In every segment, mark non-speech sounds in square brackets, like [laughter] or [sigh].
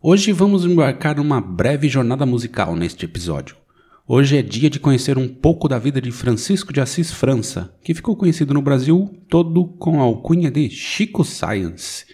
Hoje vamos embarcar numa breve jornada musical neste episódio. Hoje é dia de conhecer um pouco da vida de Francisco de Assis França, que ficou conhecido no Brasil todo com a alcunha de Chico Science.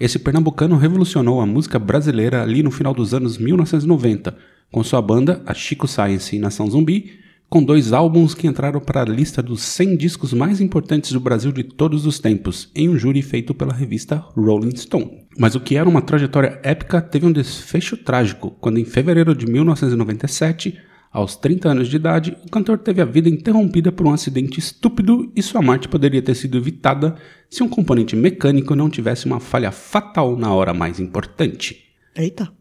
Esse pernambucano revolucionou a música brasileira ali no final dos anos 1990, com sua banda, a Chico Science e Nação Zumbi, com dois álbuns que entraram para a lista dos 100 discos mais importantes do Brasil de todos os tempos, em um júri feito pela revista Rolling Stone. Mas o que era uma trajetória épica teve um desfecho trágico, quando em fevereiro de 1997 aos 30 anos de idade, o cantor teve a vida interrompida por um acidente estúpido e sua morte poderia ter sido evitada se um componente mecânico não tivesse uma falha fatal na hora mais importante. Eita!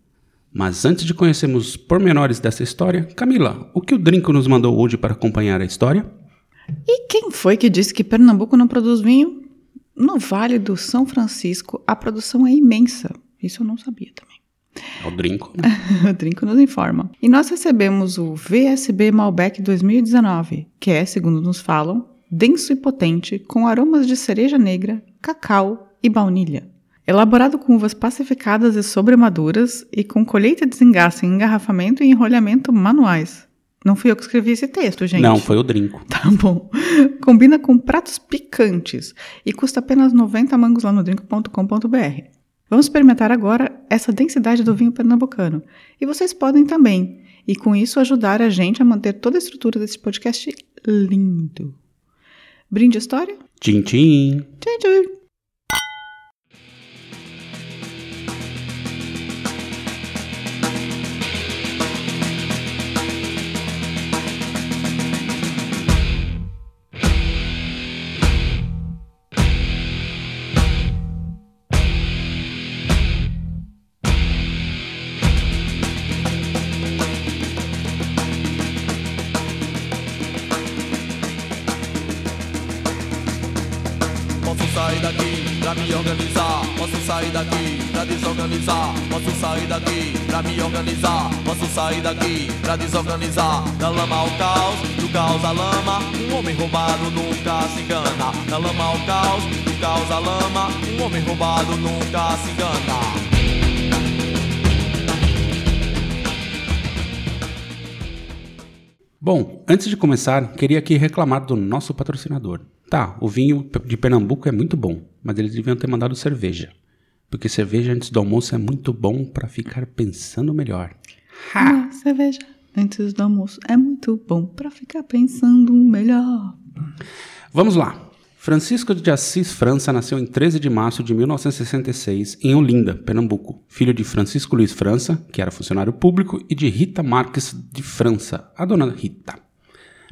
Mas antes de conhecermos pormenores dessa história, Camila, o que o Drinco nos mandou hoje para acompanhar a história? E quem foi que disse que Pernambuco não produz vinho? No Vale do São Francisco, a produção é imensa. Isso eu não sabia também. É o Drinco. Né? [laughs] o Drinco nos informa. E nós recebemos o VSB Malbec 2019, que é, segundo nos falam, denso e potente, com aromas de cereja negra, cacau e baunilha. Elaborado com uvas pacificadas e sobremaduras e com colheita e desengasse em engarrafamento e enrolhamento manuais. Não fui eu que escrevi esse texto, gente. Não, foi o Drinco. [laughs] Tá bom. Combina com pratos picantes e custa apenas 90 mangos lá no drink.com.br. Vamos experimentar agora essa densidade do vinho pernambucano. E vocês podem também. E com isso ajudar a gente a manter toda a estrutura desse podcast lindo. Brinde a história? Tchim, tchim. Tchim, tchim. Sair daqui pra desorganizar. Posso sair daqui pra me organizar. Posso sair daqui pra desorganizar. Da lama ao caos, do caos à lama. Um homem roubado nunca se engana. Da lama ao caos, do caos à lama. Um homem roubado nunca se engana. Bom, antes de começar, queria aqui reclamar do nosso patrocinador. Tá, o vinho de Pernambuco é muito bom, mas eles deviam ter mandado cerveja porque cerveja antes do almoço é muito bom para ficar pensando melhor. Ha! cerveja antes do almoço é muito bom para ficar pensando melhor. Vamos lá. Francisco de Assis França nasceu em 13 de março de 1966 em Olinda, Pernambuco, filho de Francisco Luiz França, que era funcionário público, e de Rita Marques de França, a dona Rita.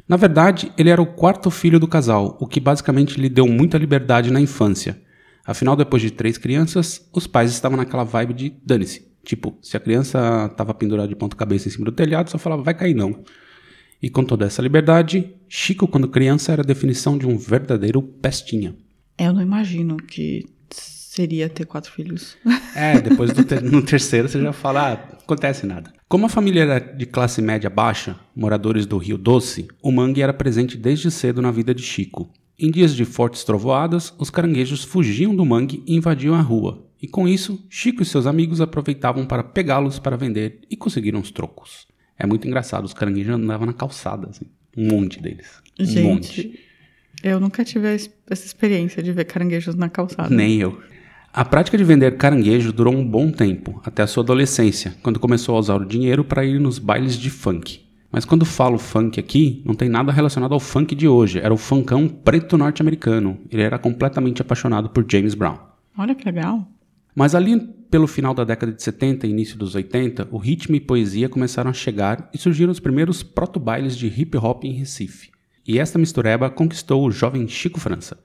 Na verdade, ele era o quarto filho do casal, o que basicamente lhe deu muita liberdade na infância, Afinal, depois de três crianças, os pais estavam naquela vibe de dane-se. Tipo, se a criança estava pendurada de ponta cabeça em cima do telhado, só falava vai cair não. E com toda essa liberdade, Chico, quando criança, era a definição de um verdadeiro pestinha. Eu não imagino que seria ter quatro filhos. É, depois ter, no terceiro você já fala, ah, acontece nada. Como a família era de classe média baixa, moradores do Rio Doce, o mangue era presente desde cedo na vida de Chico. Em dias de fortes trovoadas, os caranguejos fugiam do mangue e invadiam a rua, e com isso, Chico e seus amigos aproveitavam para pegá-los para vender e conseguiram os trocos. É muito engraçado, os caranguejos andavam na calçada, assim, um monte deles. Um Gente, monte. eu nunca tive essa experiência de ver caranguejos na calçada. Nem eu. A prática de vender caranguejo durou um bom tempo, até a sua adolescência, quando começou a usar o dinheiro para ir nos bailes de funk. Mas quando falo funk aqui, não tem nada relacionado ao funk de hoje. Era o funkão preto norte-americano. Ele era completamente apaixonado por James Brown. Olha que legal. Mas ali pelo final da década de 70 e início dos 80, o ritmo e poesia começaram a chegar e surgiram os primeiros proto-bailes de hip hop em Recife. E esta mistureba conquistou o jovem Chico França.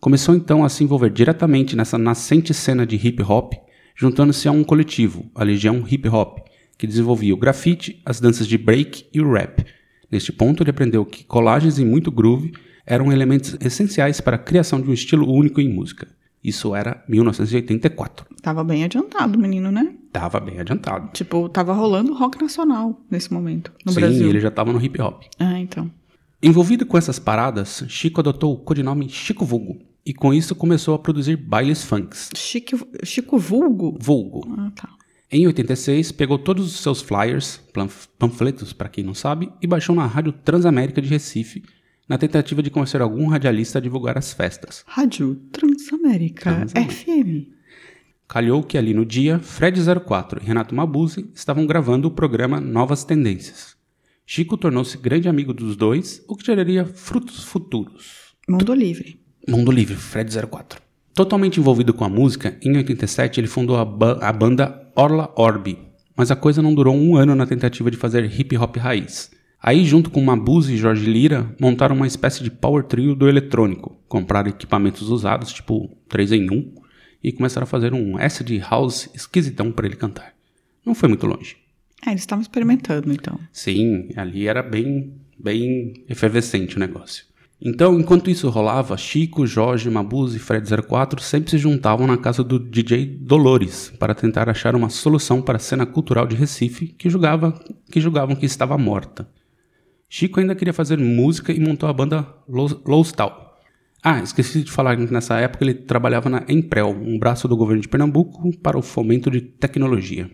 Começou então a se envolver diretamente nessa nascente cena de hip hop, juntando-se a um coletivo, a Legião Hip Hop, que desenvolvia o grafite, as danças de break e o rap. Neste ponto, ele aprendeu que colagens e muito groove eram elementos essenciais para a criação de um estilo único em música. Isso era 1984. Tava bem adiantado menino, né? Tava bem adiantado. Tipo, tava rolando rock nacional nesse momento, no Sim, Brasil. ele já estava no hip hop. Ah, então. Envolvido com essas paradas, Chico adotou o codinome Chico Vulgo e com isso começou a produzir bailes funks. Chico, Chico Vulgo? Vulgo. Ah, tá. Em 86, pegou todos os seus flyers, panfletos para quem não sabe, e baixou na Rádio Transamérica de Recife, na tentativa de convencer algum radialista a divulgar as festas. Rádio Transamérica, Transamérica. FM. Calhou que ali no dia, Fred 04 e Renato Mabuse estavam gravando o programa Novas Tendências. Chico tornou-se grande amigo dos dois, o que geraria frutos futuros. Mundo Livre. Mundo Livre, Fred 04. Totalmente envolvido com a música, em 87 ele fundou a, ba- a banda Orla Orbi, mas a coisa não durou um ano na tentativa de fazer hip hop raiz. Aí, junto com Mabuse e Jorge Lira, montaram uma espécie de power trio do eletrônico, compraram equipamentos usados, tipo 3 em 1, e começaram a fazer um acid house esquisitão para ele cantar. Não foi muito longe. É, eles estavam experimentando, então. Sim, ali era bem, bem efervescente o negócio. Então, enquanto isso rolava, Chico, Jorge, Mabuse e Fred 04 sempre se juntavam na casa do DJ Dolores para tentar achar uma solução para a cena cultural de Recife que, julgava, que julgavam que estava morta. Chico ainda queria fazer música e montou a banda Lo- Lowstal. Ah, esqueci de falar que nessa época ele trabalhava na Emprel, um braço do governo de Pernambuco para o fomento de tecnologia.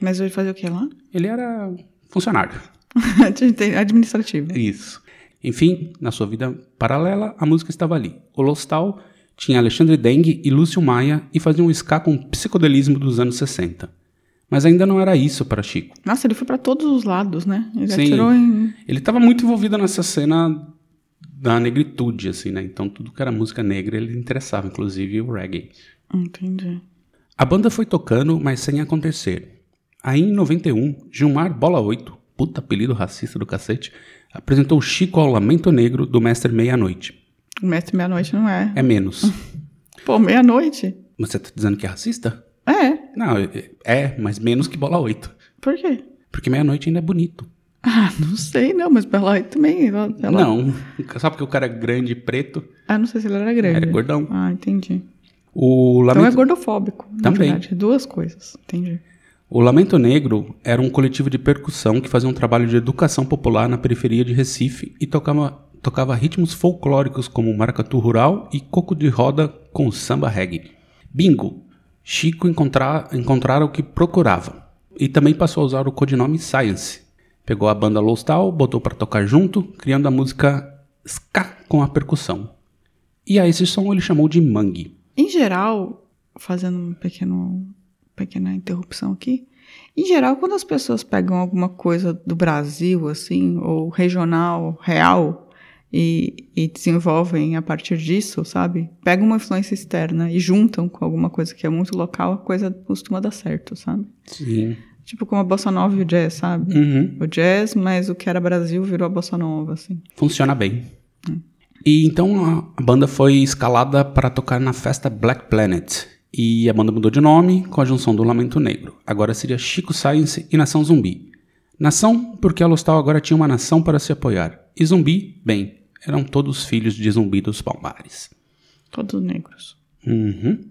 Mas ele fazia o que lá? Ele era funcionário. [laughs] Administrativo. Isso. Enfim, na sua vida paralela, a música estava ali. O Lostal tinha Alexandre Dengue e Lúcio Maia e fazia um ska com psicodelismo dos anos 60. Mas ainda não era isso para Chico. Nossa, ele foi pra todos os lados, né? Ele Sim. atirou em. Ele estava muito envolvido nessa cena da negritude, assim, né? Então tudo que era música negra ele interessava, inclusive o reggae. Entendi. A banda foi tocando, mas sem acontecer. Aí em 91, Gilmar Bola 8, puta apelido racista do cacete, apresentou Chico ao Lamento Negro do Mestre Meia-Noite. O mestre meia-noite não é. É menos. [laughs] Pô, meia-noite? Você tá dizendo que é racista? É. Não, é- é, mas menos que bola 8. Por quê? Porque meia-noite ainda é bonito. Ah, não sei, não, mas Bela também. Ela, ela- Não, [laughs] só porque o cara é grande e preto. Ah, não sei se ele era grande. Era gordão. Ah, entendi. O Então é Lamento, gordofóbico. Também. verdade. Duas coisas. Entendi. O Lamento Negro era um coletivo de percussão que fazia um trabalho de educação popular na periferia de Recife e tocava, tocava ritmos folclóricos como maracatu rural e coco de roda com samba reggae. Bingo! Chico encontrar, encontrara o que procurava e também passou a usar o codinome Science. Pegou a banda Lostal, botou para tocar junto, criando a música ska com a percussão. E a esse som ele chamou de Mangue. Em geral, fazendo um pequeno, pequena interrupção aqui, em geral, quando as pessoas pegam alguma coisa do Brasil, assim, ou regional, real, e, e desenvolvem a partir disso, sabe? Pegam uma influência externa e juntam com alguma coisa que é muito local, a coisa costuma dar certo, sabe? Sim. Tipo como a bossa nova e o jazz, sabe? Uhum. O jazz, mas o que era Brasil virou a bossa nova, assim. Funciona bem. E então a banda foi escalada para tocar na festa Black Planet. E a banda mudou de nome com a junção do Lamento Negro. Agora seria Chico Science e Nação Zumbi. Nação, porque a Lostal agora tinha uma nação para se apoiar. E Zumbi, bem, eram todos filhos de Zumbi dos Palmares. Todos negros. Uhum.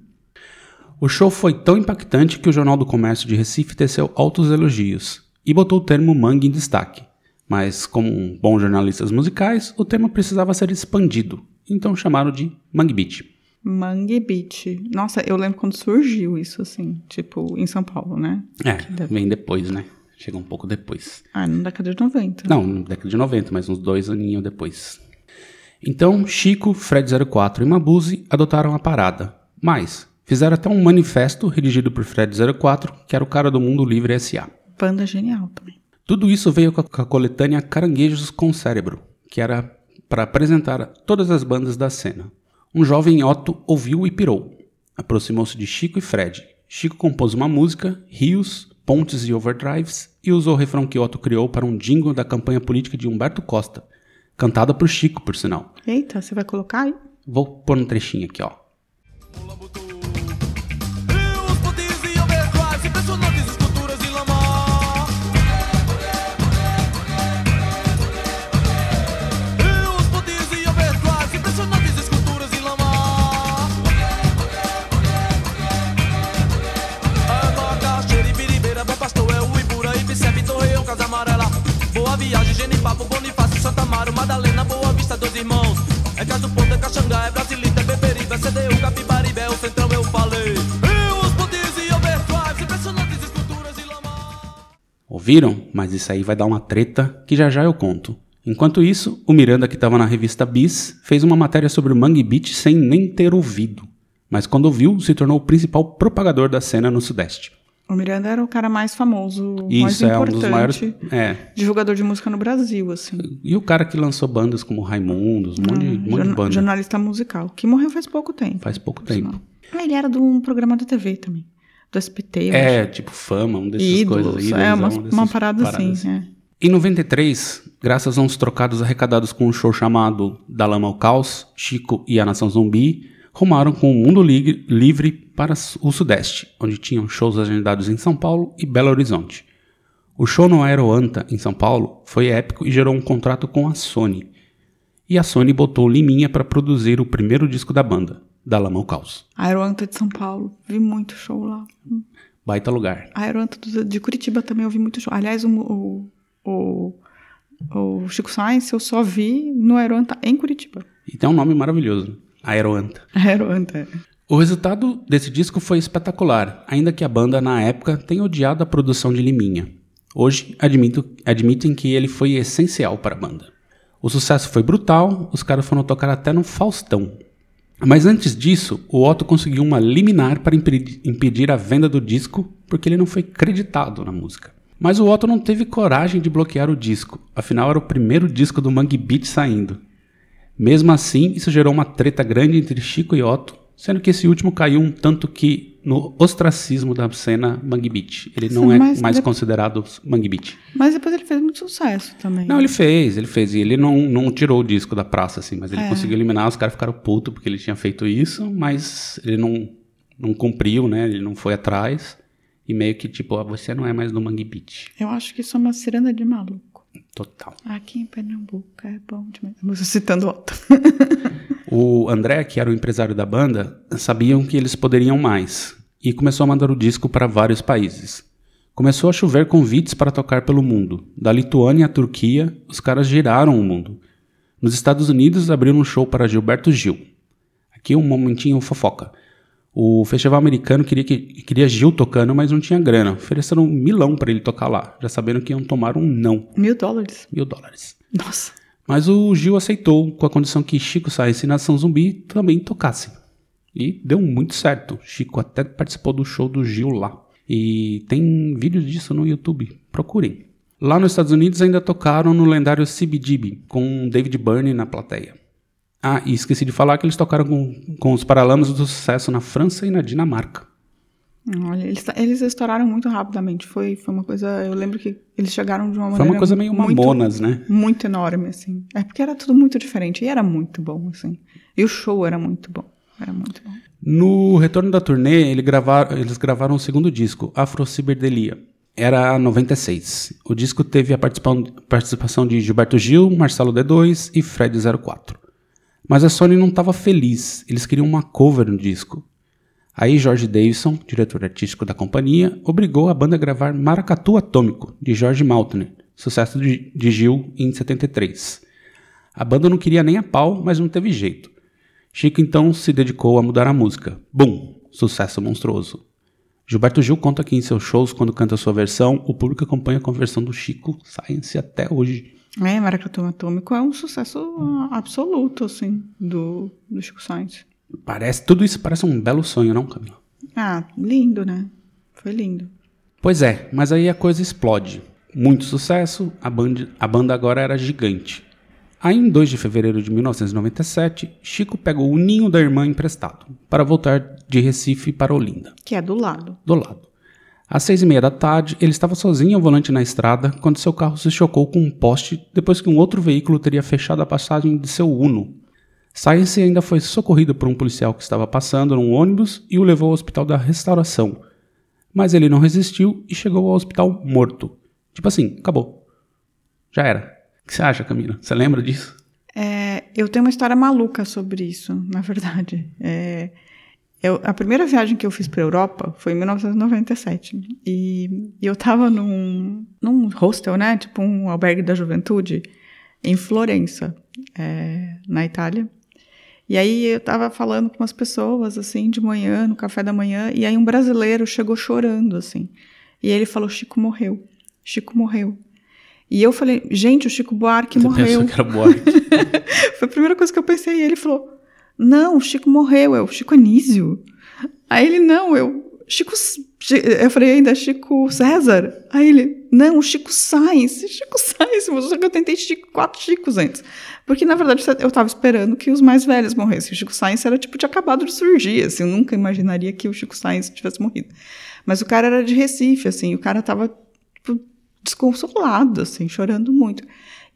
O show foi tão impactante que o Jornal do Comércio de Recife teceu altos elogios e botou o termo mangue em destaque. Mas, como bons jornalistas musicais, o termo precisava ser expandido, então chamaram de Mangue Beat. Mangue Beach. Nossa, eu lembro quando surgiu isso, assim, tipo, em São Paulo, né? É, vem depois, né? Chega um pouco depois. Ah, na década de 90. Não, na década de 90, mas uns dois aninhos depois. Então, Chico, Fred 04 e Mabuse adotaram a parada. Mas, fizeram até um manifesto redigido por Fred 04, que era o cara do Mundo Livre S.A. Banda genial também. Tudo isso veio com a, com a coletânea Caranguejos com Cérebro, que era para apresentar todas as bandas da cena. Um jovem Otto ouviu e pirou. Aproximou-se de Chico e Fred. Chico compôs uma música, rios, pontes e overdrives, e usou o refrão que Otto criou para um jingle da campanha política de Humberto Costa, cantada por Chico, por sinal. Eita, você vai colocar aí? Vou pôr um trechinho aqui, ó. Xangá, é Brasilita, é Beberibe, é CDU, Capibaribe, é o Centrão, eu falei. E os putis e overdrives, impressionantes esculturas e lama. Ouviram? Mas isso aí vai dar uma treta que já já eu conto. Enquanto isso, o Miranda, que estava na revista Bis, fez uma matéria sobre o Mangue Beach sem nem ter ouvido. Mas quando ouviu, se tornou o principal propagador da cena no Sudeste. O Miranda era o cara mais famoso, mais Isso é um importante dos maiores. É. divulgador de música no Brasil, assim. E o cara que lançou bandas como Raimundos, um monte de, um monte de banda. jornalista musical, que morreu faz pouco tempo. Faz pouco tempo. sinal. Ah, ele era de um programa da TV também. Do SPT, É, acho. tipo fama, um desses Ídolos, coisas. é, uma, ídolosão, uma dessas parada paradas assim, é. Em 93, graças a uns trocados arrecadados com um show chamado Da Lama ao Caos, Chico e a Nação Zumbi, rumaram com o mundo li- livre para o Sudeste, onde tinham shows agendados em São Paulo e Belo Horizonte. O show no Aeroanta, em São Paulo, foi épico e gerou um contrato com a Sony. E a Sony botou Liminha para produzir o primeiro disco da banda, Da Lama ao Caos. Aeroanta de São Paulo, vi muito show lá. Baita lugar. Aeroanta de Curitiba também eu vi muito show. Aliás, o, o, o, o Chico Sainz eu só vi no Aeroanta em Curitiba. E tem um nome maravilhoso, Aeroanta. Aeroanta. é. O resultado desse disco foi espetacular, ainda que a banda na época tenha odiado a produção de Liminha. Hoje admito- admitem que ele foi essencial para a banda. O sucesso foi brutal, os caras foram tocar até no Faustão. Mas antes disso, o Otto conseguiu uma liminar para impedir, impedir a venda do disco porque ele não foi creditado na música. Mas o Otto não teve coragem de bloquear o disco, afinal era o primeiro disco do Mangue Beat saindo. Mesmo assim, isso gerou uma treta grande entre Chico e Otto, sendo que esse último caiu um tanto que no ostracismo da cena Mangue Beat. Ele não Sim, é mas mais de- considerado Mangue Beat. Mas depois ele fez muito sucesso também. Não, ele fez, ele fez. E ele não, não tirou o disco da praça, assim, mas ele É. conseguiu eliminar, os caras ficaram putos porque ele tinha feito isso, mas ele não, não cumpriu, né? Ele não foi atrás. E meio que tipo, ó, você não é mais do Mangue Beat. Eu acho que isso é uma ciranda de maluco. Total. Aqui em Pernambuco é bom demais. Estou citando Otto. O André, que era o empresário da banda, sabiam que eles poderiam mais e começou a mandar o disco para vários países. Começou a chover convites para tocar pelo mundo. Da Lituânia à Turquia, os caras giraram o mundo. Nos Estados Unidos, abriram um show para Gilberto Gil. Aqui um momentinho fofoca. O festival americano queria, que, queria Gil tocando, mas não tinha grana. Ofereceram um milão para ele tocar lá, já sabendo que iam tomar um não. Mil dólares. Mil dólares. Nossa. Mas o Gil aceitou, com a condição que Chico Sainz e Nação Zumbi também tocassem. E deu muito certo. Chico até participou do show do Gil lá. E tem vídeos disso no YouTube. Procurem. Lá nos Estados Unidos ainda tocaram no lendário CBGB, com David Byrne na plateia. Ah, e esqueci de falar que eles tocaram com, com os Paralamas do Sucesso na França e na Dinamarca. Olha, eles, eles estouraram muito rapidamente. Foi, foi uma coisa. Eu lembro que eles chegaram de uma maneira. Foi uma coisa meio muito, mamonas, né? Muito enorme, assim. É porque era tudo muito diferente. E era muito bom, assim. E o show era muito bom. Era muito bom. No retorno da turnê, ele gravar- eles gravaram o segundo disco, Afro Ciberdelia. Era 96. O disco teve a participa- participação de Gilberto Gil, Marcelo D2 e Fred 04. Mas a Sony não estava feliz, eles queriam uma cover no disco. Aí George Davidson, diretor artístico da companhia, obrigou a banda a gravar Maracatu Atômico, de George Maltner, sucesso de, Gil em 73. A banda não queria nem a pau, mas não teve jeito. Chico então se dedicou a mudar a música. Bum! Sucesso monstruoso. Gilberto Gil conta que em seus shows, quando canta sua versão, o público acompanha com a versão do Chico Science até hoje. É, Maracatu Atômico é um sucesso absoluto, assim, do, do Chico Sainz. Parece, tudo isso parece um belo sonho, não, Camila? Ah, lindo, né? Foi lindo. Pois é, mas aí a coisa explode. Muito sucesso, a, band, a banda agora era gigante. Aí, em 2 de fevereiro de 1997, Chico pegou o ninho da irmã emprestado para voltar de Recife para Olinda. Que é do lado. do lado. Às seis e meia da tarde, ele estava sozinho ao volante na estrada quando seu carro se chocou com um poste depois que um outro veículo teria fechado a passagem de seu Uno. Science ainda foi socorrido por um policial que estava passando num ônibus e o levou ao hospital da restauração. Mas ele não resistiu e chegou ao hospital morto. Tipo assim, acabou. Já era. O que você acha, Camila? Você lembra disso? É, eu tenho uma história maluca sobre isso, na verdade. É, eu- a primeira viagem que eu fiz para Europa foi em 1997. E, e eu estava num, num hostel, né? Tipo um albergue da juventude, em Florença, é, na Itália. E aí eu tava falando com umas pessoas, assim, de manhã, no café da manhã, e aí um brasileiro chegou chorando, assim. E ele falou: Chico morreu. Chico morreu. E eu falei: gente, o Chico Buarque Você morreu. pensou que era Buarque. [laughs] Foi a primeira coisa que eu pensei. E ele falou: Não, o Chico morreu, é o Chico Anísio. Aí ele: Não, eu. Chico. Eu falei ainda, Chico César. Aí ele: Não, o Chico Sainz. Chico Sainz, só que eu tentei Chico, quatro Chicos antes. Porque, na verdade, eu tava esperando que os mais velhos morressem. O Chico Sainz era tipo, tinha acabado de surgir, assim. Eu nunca imaginaria que o Chico Sainz tivesse morrido. Mas o cara era de Recife, assim. O cara tava tipo, desconsolado, assim, chorando muito.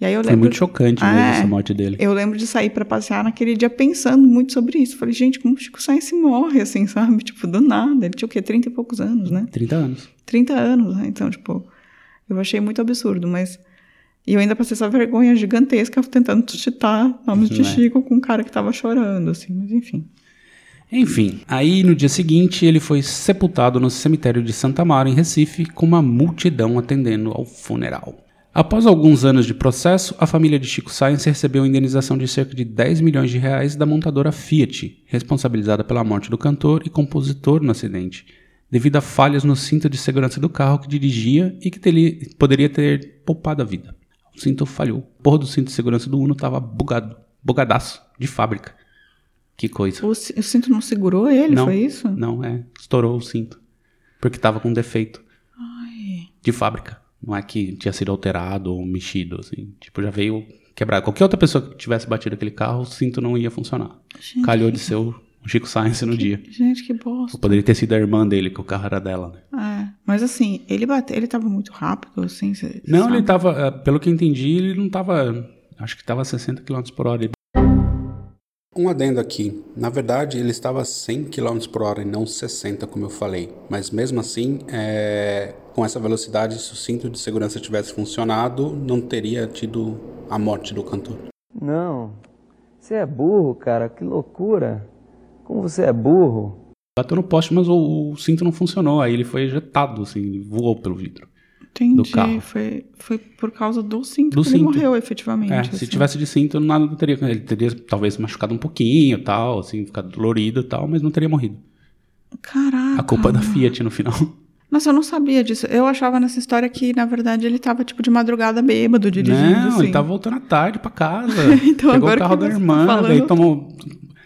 E aí eu Foi lembro, muito chocante mesmo É. essa morte dele. eu lembro de sair pra passear naquele dia pensando muito sobre isso. Falei, gente, como o Chico Sainz morre, assim, sabe? [laughs] Tipo, do nada. Ele tinha o quê? 30 e poucos anos, né? 30 anos. 30 anos, né? Então, tipo, eu achei muito absurdo, mas. E eu ainda passei essa vergonha gigantesca tentando citar nomes de é? Chico com um cara que tava chorando, assim, mas enfim. Enfim, aí no dia seguinte ele foi sepultado no cemitério de Santa Mara, em Recife, com uma multidão atendendo ao funeral. Após alguns anos de processo, a família de Chico Sainz recebeu indenização de cerca de 10 milhões de reais da montadora Fiat, responsabilizada pela morte do cantor e compositor no acidente, devido a falhas no cinto de segurança do carro que dirigia e que teria- poderia ter poupado a vida. O cinto falhou. O porra do cinto de segurança do Uno estava bugado, bugadaço, de fábrica. Que coisa. O, ci- o cinto não segurou ele, Não, foi isso? Não, é. Estourou o cinto. Porque tava com defeito. De fábrica. Não é que tinha sido alterado ou mexido, assim. Tipo, já veio quebrar. Qualquer outra pessoa que tivesse batido aquele carro, o cinto não ia funcionar. Gente, Calhou de ser o Chico Sainz no dia. Gente, que bosta. Ou poderia ter sido a irmã dele, que o carro era dela, né? É, mas assim, ele bateu, ele tava muito rápido, assim, cê- Não, sabe? ele tava, eh, pelo que eu entendi, ele não tava. Acho que tava a 60 km por hora. Um adendo aqui. Na verdade, ele estava a 100 km por hora e não 60, como eu falei. Mas mesmo assim, é, com essa velocidade, se o cinto de segurança tivesse funcionado, não teria tido a morte do cantor. Não. Você é burro, cara. Que loucura. Como você é burro. Bateu no poste, mas o, o cinto não funcionou. Aí ele foi ejetado, assim, voou pelo vidro. Entendi, do carro. Foi, foi por causa do cinto Do que ele cinto. morreu, efetivamente. É, assim. se tivesse de cinto, nada não teria. Ele teria talvez machucado um pouquinho tal, assim, ficado dolorido tal, mas não teria morrido. Caraca. A culpa é da. Fiat no final. Nossa, eu não sabia disso. Eu achava nessa história que, na verdade, ele tava, tipo, de madrugada bêbado, dirigindo, Não, assim. ele tá voltando à tarde pra casa. [laughs] Então, Pegou o agora carro que da tá irmã, falando- daí tomou.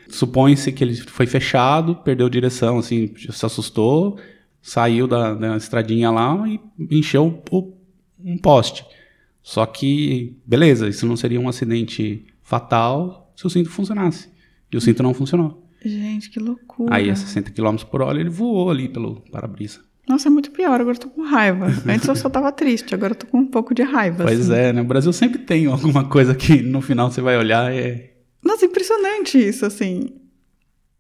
Supõe-se que ele foi fechado, perdeu direção, assim, se assustou, saiu da, da estradinha lá e encheu o- um poste. Só que, beleza, isso não seria um acidente fatal se o cinto funcionasse. E o cinto não funcionou. Gente, que loucura. Aí, a 60 km por hora, ele voou ali pelo para-brisa. Nossa, é muito pior. Agora eu tô com raiva. Antes eu só tava triste, agora eu tô com um pouco de raiva. Pois assim. é, né? O Brasil sempre tem alguma coisa que no final você vai olhar e é Nossa, impressionante isso, assim.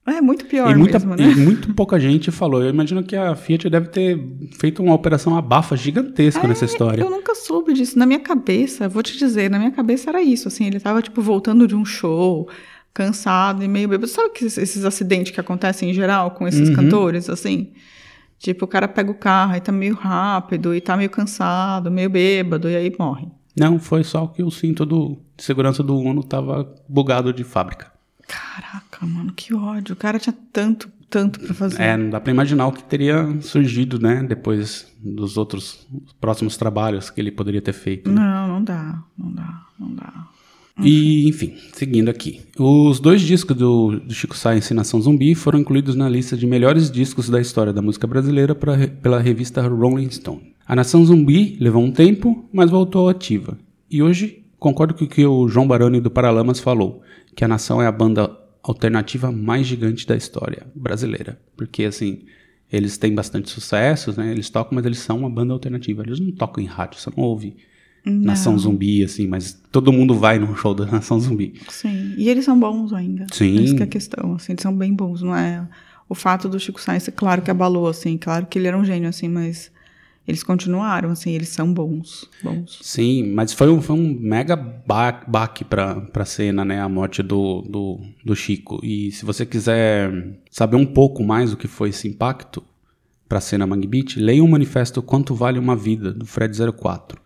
É muito pior e, muita, mesmo, né? e muito pouca gente falou. Eu imagino que a Fiat deve ter feito uma operação abafa gigantesca nessa história. É, Eu nunca soube disso. Na minha cabeça, vou te dizer, na minha cabeça era isso, assim, ele tava, tipo, voltando de um show, cansado e meio bêbado. Sabe que esses, esses acidentes que acontecem em geral com esses Uhum. cantores, assim? Tipo, o cara pega o carro e tá meio rápido, e tá meio cansado, meio bêbado, e aí morre. Não, foi só que o cinto do, de segurança do Uno tava bugado de fábrica. Caraca, mano, que ódio. O cara tinha tanto, tanto pra fazer. É, não dá pra imaginar o que teria surgido, né? Depois dos outros próximos trabalhos que ele poderia ter feito. né? Não, não dá, não dá, não dá. E, enfim, seguindo aqui. Os dois discos do, do Chico Science e Nação Zumbi foram incluídos na lista de melhores discos da história da música brasileira pra, pela revista Rolling Stone. A Nação Zumbi levou um tempo, mas voltou ativa. E hoje, concordo com o que o João Baroni do Paralamas falou, que a Nação é a banda alternativa mais gigante da história brasileira. Porque, assim, eles têm bastante sucessos, né? Eles tocam, mas eles são uma banda alternativa. Eles não tocam em rádio, você não ouve Nação Zumbi, assim, mas todo mundo vai num show da Nação Zumbi. Sim, e eles são bons ainda. Sim. Essa que é a questão, assim, eles são bem bons, não é... O fato do Chico Sainz, claro que abalou, assim, claro que ele era um gênio, assim, mas eles continuaram, assim, eles são bons, bons. Sim, mas foi um, foi um mega ba- baque pra, pra cena, né? A morte do, do, do Chico. E se você quiser saber um pouco mais do que foi esse impacto pra cena Mangue leia o manifesto Quanto Vale Uma Vida, do Fred 04.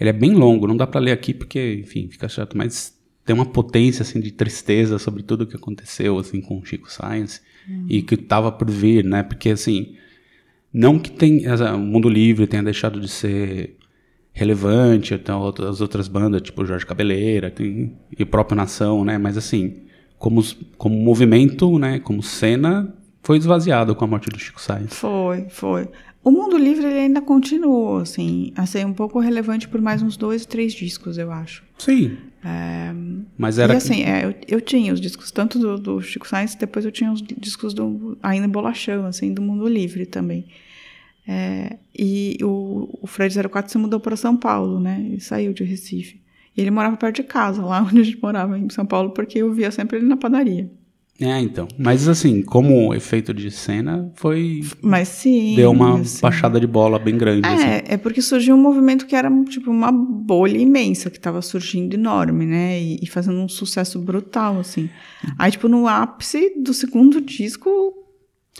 Ele é bem longo, não dá pra ler aqui porque, enfim, fica chato, mas tem uma potência assim de tristeza sobre tudo que aconteceu assim com o Chico Science e que estava por vir, né? Porque assim, não que tem, o Mundo Livre tenha deixado de ser relevante, então as outras bandas, tipo Jorge Cabeleira tem, e o próprio Nação, né? Mas assim, como, como movimento, né? Como cena, foi esvaziado com a morte do Chico Sainz. Foi, foi. O Mundo Livre ele ainda continuou, assim, a ser um pouco relevante por mais uns dois, três discos, eu acho. Sim. É, Mas era. E assim, é, eu, eu, tinha os discos tanto do, do Chico Sainz, depois eu tinha os discos do ainda Bolachão, assim, do Mundo Livre também. É, e o, o Fred 04 se mudou para São Paulo, né? Ele saiu de Recife. E ele morava perto de casa, lá [laughs] onde a gente morava, em São Paulo, porque eu via sempre ele na padaria. É, então. Mas assim, como efeito de cena, foi. Mas sim. Deu uma assim. baixada de bola bem grande. É, assim. é porque surgiu um movimento que era tipo uma bolha imensa que estava surgindo enorme, né? E, e, fazendo um sucesso brutal, assim. Aí, tipo, no ápice do segundo disco,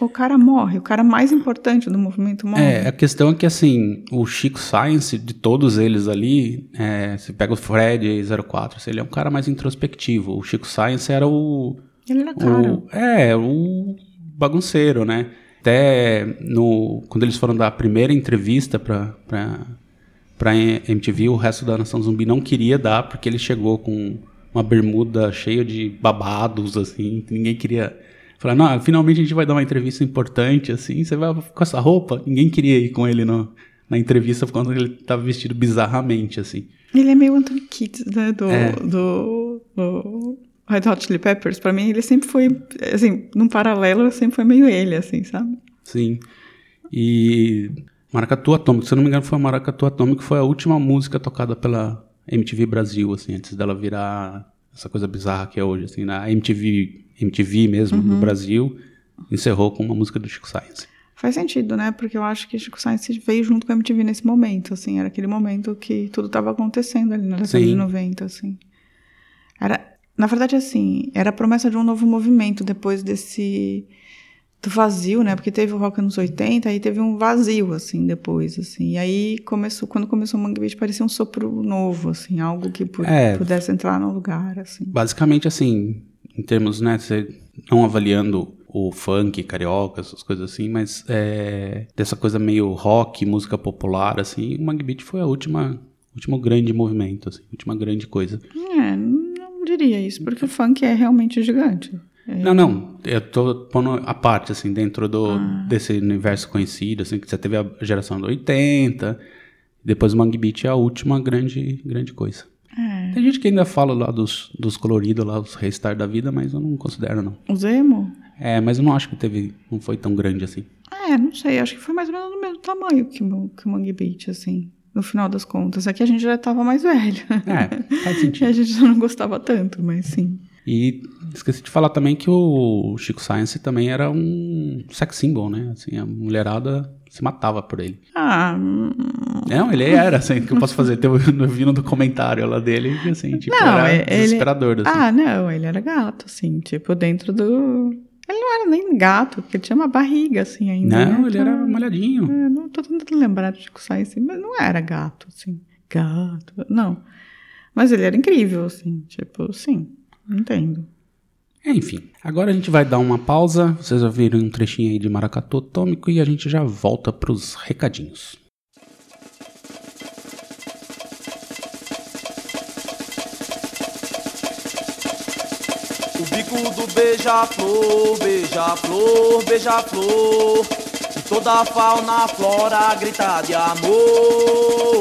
o cara morre, o cara mais importante do movimento morre. É, a questão é que, assim, o Chico Science, de todos eles ali, é, você pega o Fred 04, ele é um cara mais introspectivo. O Chico Science era o. Ele era cara. O, é, o bagunceiro, né? Até no, quando eles foram dar a primeira entrevista pra, pra, pra MTV, o resto da Nação Zumbi não queria dar, porque ele chegou com uma bermuda cheia de babados, assim, ninguém queria Falar, não, finalmente a gente vai dar uma entrevista importante, assim, você vai com essa roupa? Ninguém queria ir com ele no, na entrevista quando ele estava vestido bizarramente, assim. Ele é meio Anthony Kidd, né, do, é. do, do Red Hot Chili Peppers. Pra mim, ele sempre foi, assim, num paralelo, sempre foi meio ele, assim, sabe? Sim. E Maracatu Atômico, se eu não me engano, foi Maracatu Atômico, foi a última música tocada pela MTV Brasil, assim, antes dela virar essa coisa bizarra que é hoje, assim, na MTV MTV mesmo, uhum. no Brasil, encerrou com uma música do Chico Science. Faz sentido, né? Porque eu acho que Chico Science veio junto com a MTV nesse momento, assim, era aquele momento que tudo estava acontecendo ali na década de 90, assim. Era, na verdade, assim, era a promessa de um novo movimento depois desse do vazio, né? Porque teve o rock nos 80 e teve um vazio assim depois, assim. E aí começou, quando começou o Mangue Beat parecia um sopro novo, assim, algo que é, pudesse entrar no lugar, assim. Basicamente assim, em termos, né, você não avaliando o funk, carioca, essas coisas assim, mas é, dessa coisa meio rock, música popular, assim, o Magbeat foi a última, último grande movimento, assim, última grande coisa. É, não diria isso, porque o funk é realmente gigante. É... Não, não, eu tô pondo a parte, assim, dentro do, ah. desse universo conhecido, assim, que você teve a geração do 80, depois o Mangue Beat é a última grande, grande coisa. É. Tem gente que ainda fala lá dos, dos coloridos, lá, os restart da vida, mas eu não considero, não. Os emo? É, mas eu não acho que teve. Não foi tão grande assim. É, não sei. Acho que foi mais ou menos do mesmo tamanho que, o, que o Mangue Beat, assim. No final das contas. Aqui a gente já estava mais velho. É, faz [laughs] sentido. a gente já não gostava tanto, mas sim. E esqueci de falar também que o Chico Science também era um sex symbol, né? Assim, a mulherada se matava por ele. Ah. Não, ele era, assim, o que eu posso fazer? Eu vi no documentário lá dele, assim, tipo, não, era ele... desesperador. Assim. Ah, não, ele era gato, assim, tipo, dentro do. Ele não era nem gato, porque tinha uma barriga, assim, ainda. Não, né? ele era malhadinho. É, não tô tentando lembrar de Chico Science, mas não era gato, assim. Gato, não. Mas ele era incrível, assim, tipo, sim. Entendo. Enfim, agora a gente vai dar uma pausa. Vocês ouviram um trechinho aí de Maracatu Atômico e a gente já volta para os recadinhos. O bico do beija-flor, beija-flor, beija-flor. Toda a fauna, flora grita de amor.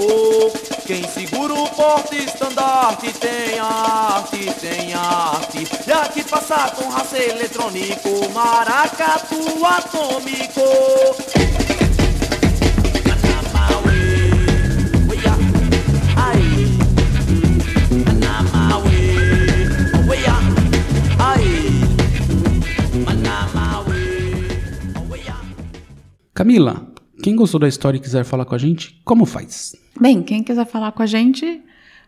Quem segura o porte estandarte tem arte, tem arte. E aqui passa com raça eletrônico, maracatu atômico. Camila, quem gostou da história e quiser falar com a gente, como faz? Bem, quem quiser falar com a gente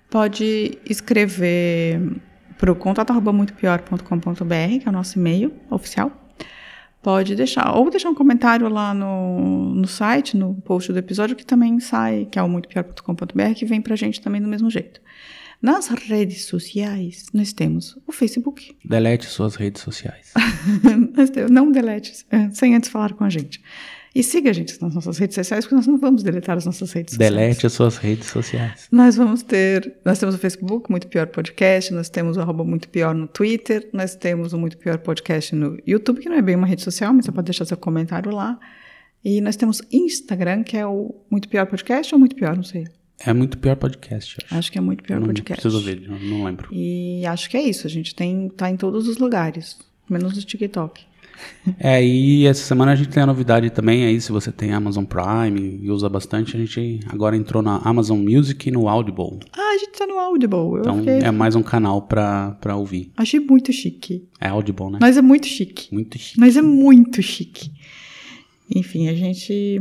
pode escrever para o contato@muitopior.com.br, que é o nosso e-mail oficial. Pode deixar, ou deixar um comentário lá no, no site, no post do episódio, que também sai, que é o muitopior.com.br, que vem para a gente também do mesmo jeito. Nas redes sociais, nós temos o Facebook. Delete suas redes sociais. [laughs] Não delete, é, sem antes falar com a gente. E siga a gente nas nossas redes sociais, porque nós não vamos deletar as nossas redes sociais. Delete as suas redes sociais. Nós vamos ter. Nós temos o Facebook, Muito Pior Podcast, nós temos o arroba Muito Pior no Twitter, nós temos o Muito Pior Podcast no YouTube, que não é bem uma rede social, mas você pode deixar seu comentário lá. E nós temos Instagram, que é o Muito Pior Podcast ou Muito Pior, não sei. É muito pior podcast, acho. Acho que é Muito Pior não Podcast. preciso ver, não, não lembro. E acho que é isso. A gente tem, tá em todos os lugares, menos no TikTok. É, e essa semana a gente tem a novidade também aí, se você tem Amazon Prime e usa bastante, a gente agora entrou na Amazon Music e no Audible. Ah, a gente tá no Audible. Eu Então fiquei- é mais um canal pra, pra ouvir. Achei muito chique. É Audible, né? Mas é muito chique. Muito chique. Mas é muito chique. Enfim, a gente.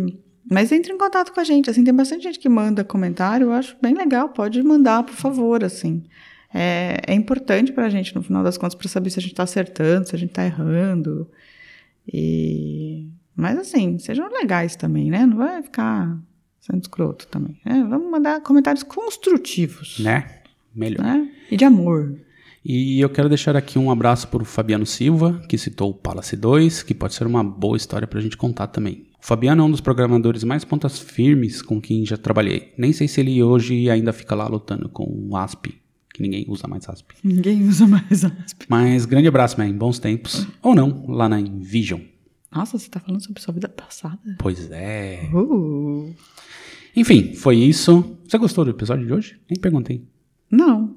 Mas entre em contato com a gente. Assim, tem bastante gente que manda comentário. Eu acho bem legal. Pode mandar, por favor. Assim, é, é importante pra gente, no final das contas, pra saber se a gente tá acertando, se a gente tá errando. E. Mas assim, sejam legais também, né? Não vai ficar sendo escroto também. né? Vamos mandar comentários construtivos. Né? Melhor. Né? E de amor. E eu quero deixar aqui um abraço pro Fabiano Silva, que citou o Palace 2, que pode ser uma boa história pra gente contar também. O Fabiano é um dos programadores mais pontas firmes com quem já trabalhei. Nem sei se ele hoje ainda fica lá lutando com o ASP, que ninguém usa mais ASP. Ninguém usa mais asp. Mas grande abraço, man. Bons tempos. Ou não, lá na Envision. Nossa, você tá falando sobre sua vida passada? Pois é. Uh. Enfim, foi isso. Você gostou do episódio de hoje? Nem perguntei. Não.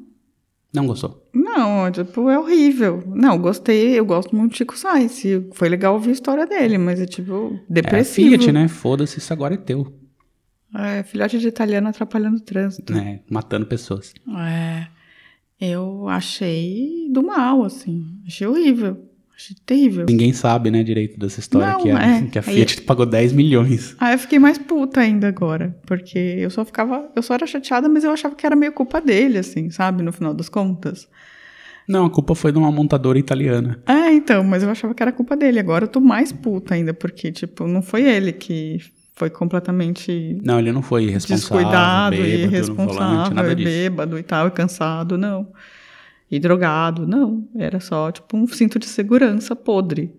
Não gostou? Não, tipo, é horrível. Não, gostei, eu gosto muito do Chico Sainz. Foi legal ouvir a história dele, mas é tipo, É depressivo. Fiat, né? Foda-se, isso agora é teu. É, filhote de italiano atrapalhando o trânsito. É, matando pessoas. É. Eu achei do mal, assim. Achei horrível. Achei terrível. Ninguém sabe, né, direito dessa história Não, que, a, é. [laughs] que a Fiat pagou 10 milhões. Aí eu fiquei mais puta ainda agora. Porque eu só ficava. Eu só era chateada, mas eu achava que era meio culpa dele, assim, sabe? No final das contas. Não, a culpa foi de uma montadora italiana. É, então, mas eu achava que era culpa dele. Agora eu tô mais puta ainda, porque, tipo, não foi ele que foi completamente Não, ele não foi irresponsável, descuidado e bêbado, no volante, irresponsável, nada e disso. bêbado e tal, e cansado, não. E drogado, não. Era só, tipo, um cinto de segurança podre.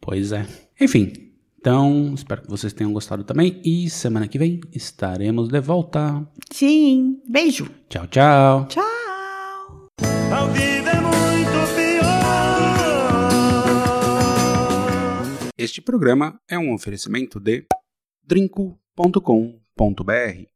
Pois é. Enfim, então espero que vocês tenham gostado também. E semana que vem estaremos de volta. Sim. Beijo. Tchau, tchau. Tchau. A vida é muito pior. Este programa é um oferecimento de drinco.com.br